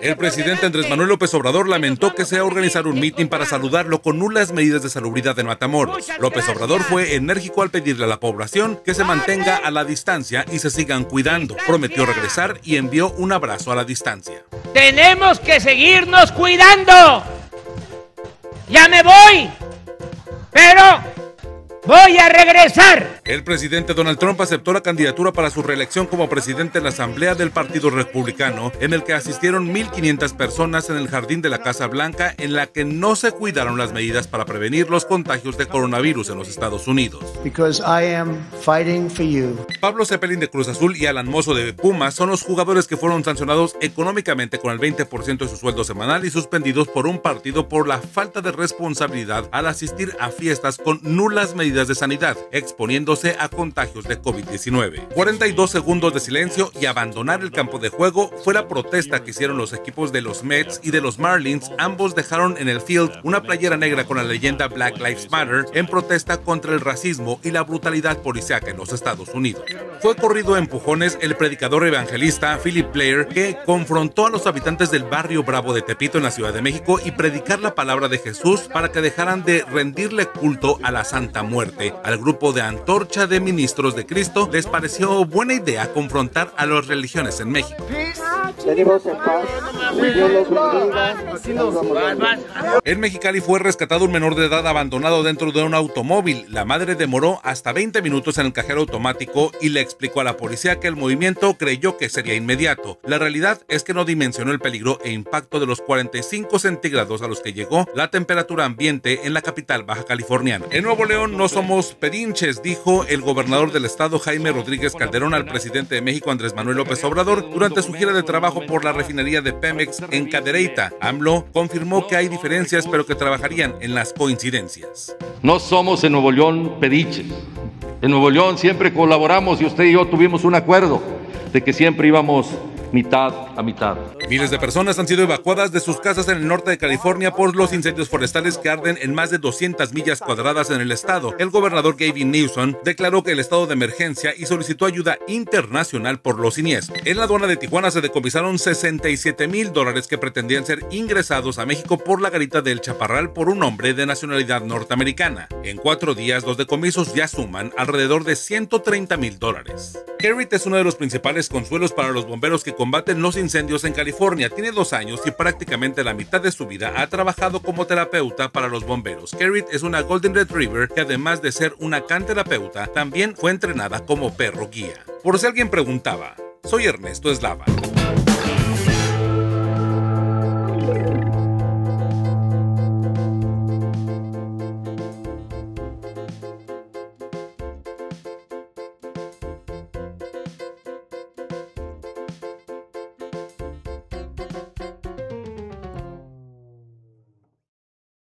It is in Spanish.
El presidente Andrés Manuel López Obrador lamentó que se organizar un mitin para saludarlo con nulas medidas de salubridad en Matamoros. López Obrador fue enérgico al pedirle a la población que se mantenga a la distancia y se sigan cuidando. Prometió regresar y envió un abrazo a la distancia. Tenemos que seguirnos cuidando. Ya me voy. Pero Voy a regresar. El presidente Donald Trump aceptó la candidatura para su reelección como presidente en la Asamblea del Partido Republicano, en el que asistieron 1.500 personas en el jardín de la Casa Blanca, en la que no se cuidaron las medidas para prevenir los contagios de coronavirus en los Estados Unidos. Pablo Zeppelin de Cruz Azul y Alan Mozo de Puma son los jugadores que fueron sancionados económicamente con el 20% de su sueldo semanal y suspendidos por un partido por la falta de responsabilidad al asistir a fiestas con nulas medidas de sanidad, a contagios de COVID-19. 42 segundos de silencio y abandonar el campo de juego fue la protesta que hicieron los equipos de los Mets y de los Marlins. Ambos dejaron en el field una playera negra con la leyenda Black Lives Matter en protesta contra el racismo y la brutalidad policíaca en los Estados Unidos. Fue corrido a empujones el predicador evangelista Philip Blair que confrontó a los habitantes del barrio Bravo de Tepito en la Ciudad de México y predicar la palabra de Jesús para que dejaran de rendirle culto a la Santa Muerte al grupo de De Ministros de Cristo les pareció buena idea confrontar a las religiones en México. En Mexicali fue rescatado un menor de edad abandonado dentro de un automóvil. La madre demoró hasta 20 minutos en el cajero automático y le explicó a la policía que el movimiento creyó que sería inmediato. La realidad es que no dimensionó el peligro e impacto de los 45 centígrados a los que llegó la temperatura ambiente en la capital baja californiana. En Nuevo León no somos pedinches, dijo el gobernador del estado Jaime Rodríguez Calderón al presidente de México Andrés Manuel López Obrador durante su gira de trabajo por la refinería de Pemex en Cadereyta. AMLO confirmó que hay diferencias pero que trabajarían en las coincidencias. No somos en Nuevo León pedinches. En Nuevo León siempre colaboramos y usted y yo tuvimos un acuerdo de que siempre íbamos mitad a mitad. Miles de personas han sido evacuadas de sus casas en el norte de California por los incendios forestales que arden en más de 200 millas cuadradas en el estado. El gobernador Gavin Newsom declaró que el estado de emergencia y solicitó ayuda internacional por los siniestros. En la aduana de Tijuana se decomisaron 67 mil dólares que pretendían ser ingresados a México por la garita del Chaparral por un hombre de nacionalidad norteamericana. En cuatro días, los decomisos ya suman alrededor de 130 mil dólares. Kerrit es uno de los principales consuelos para los bomberos que combaten los incendios en California. Tiene dos años y prácticamente la mitad de su vida ha trabajado como terapeuta para los bomberos. Kerrit es una Golden Retriever que además de ser una canterapeuta, también fue entrenada como perro guía. Por si alguien preguntaba, soy Ernesto Eslava.